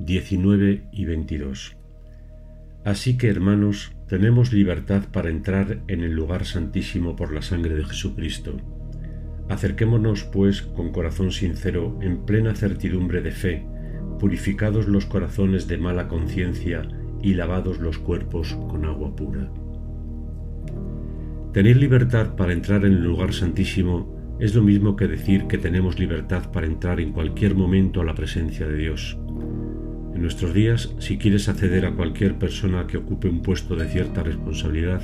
19 y 22. Así que, hermanos, tenemos libertad para entrar en el lugar santísimo por la sangre de Jesucristo. Acerquémonos, pues, con corazón sincero, en plena certidumbre de fe, purificados los corazones de mala conciencia y lavados los cuerpos con agua pura. Tener libertad para entrar en el lugar santísimo es lo mismo que decir que tenemos libertad para entrar en cualquier momento a la presencia de Dios. En nuestros días, si quieres acceder a cualquier persona que ocupe un puesto de cierta responsabilidad,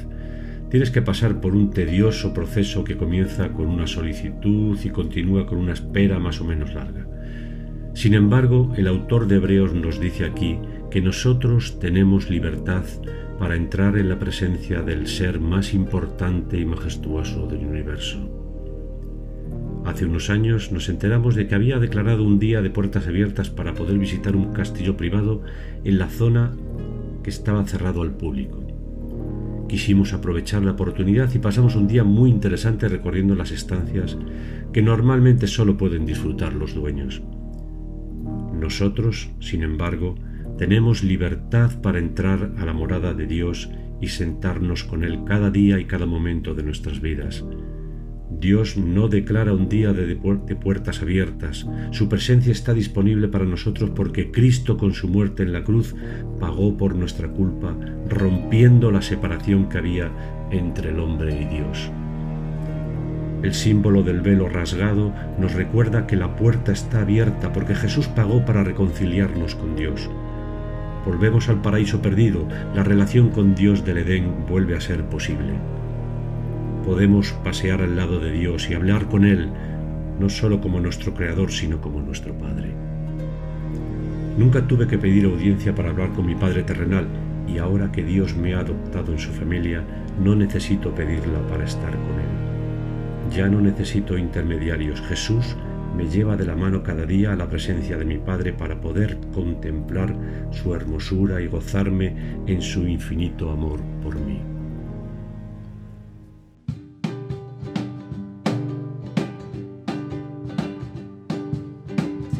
tienes que pasar por un tedioso proceso que comienza con una solicitud y continúa con una espera más o menos larga. Sin embargo, el autor de Hebreos nos dice aquí que nosotros tenemos libertad para entrar en la presencia del ser más importante y majestuoso del universo. Hace unos años nos enteramos de que había declarado un día de puertas abiertas para poder visitar un castillo privado en la zona que estaba cerrado al público. Quisimos aprovechar la oportunidad y pasamos un día muy interesante recorriendo las estancias que normalmente solo pueden disfrutar los dueños. Nosotros, sin embargo, tenemos libertad para entrar a la morada de Dios y sentarnos con Él cada día y cada momento de nuestras vidas Dios no declara un día de, puertas abiertas. Su presencia está disponible para nosotros porque Cristo con su muerte en la cruz pagó por nuestra culpa, rompiendo la separación que había entre el hombre y Dios. El símbolo del velo rasgado nos recuerda que la puerta está abierta porque Jesús pagó para reconciliarnos con Dios. Volvemos al paraíso perdido, la relación con Dios del Edén vuelve a ser posible podemos pasear al lado de Dios y hablar con Él, no solo como nuestro Creador, sino como nuestro Padre. Nunca tuve que pedir audiencia para hablar con mi Padre terrenal, y ahora que Dios me ha adoptado en su familia, no necesito pedirla para estar con Él. Ya no necesito intermediarios. Jesús me lleva de la mano cada día a la presencia de mi Padre para poder contemplar su hermosura y gozarme en su infinito amor por mí.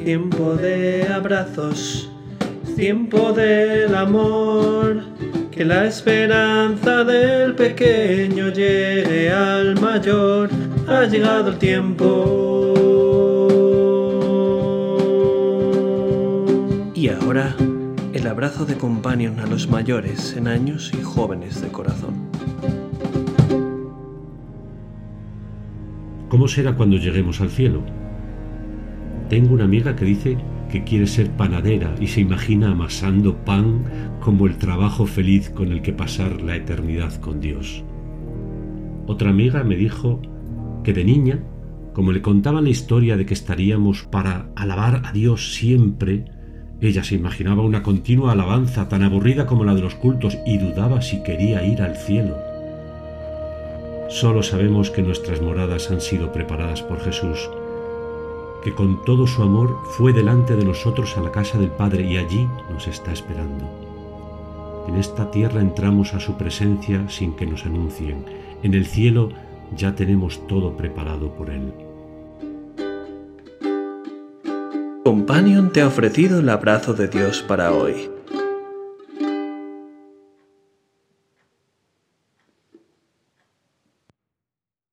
Tiempo de abrazos, tiempo del amor, que la esperanza del pequeño llegue al mayor, ha llegado el tiempo. Y ahora, el abrazo de companion a los mayores en años y jóvenes de corazón. ¿Cómo será cuando lleguemos al cielo? Tengo una amiga que dice que quiere ser panadera y se imagina amasando pan como el trabajo feliz con el que pasar la eternidad con Dios. Otra amiga me dijo que de niña, como le contaba la historia de que estaríamos para alabar a Dios siempre, ella se imaginaba una continua alabanza tan aburrida como la de los cultos y dudaba si quería ir al cielo. Solo sabemos que nuestras moradas han sido preparadas por Jesús que con todo su amor fue delante de nosotros a la casa del Padre y allí nos está esperando. En esta tierra entramos a su presencia sin que nos anuncien. En el cielo ya tenemos todo preparado por Él. Companion te ha ofrecido el abrazo de Dios para hoy.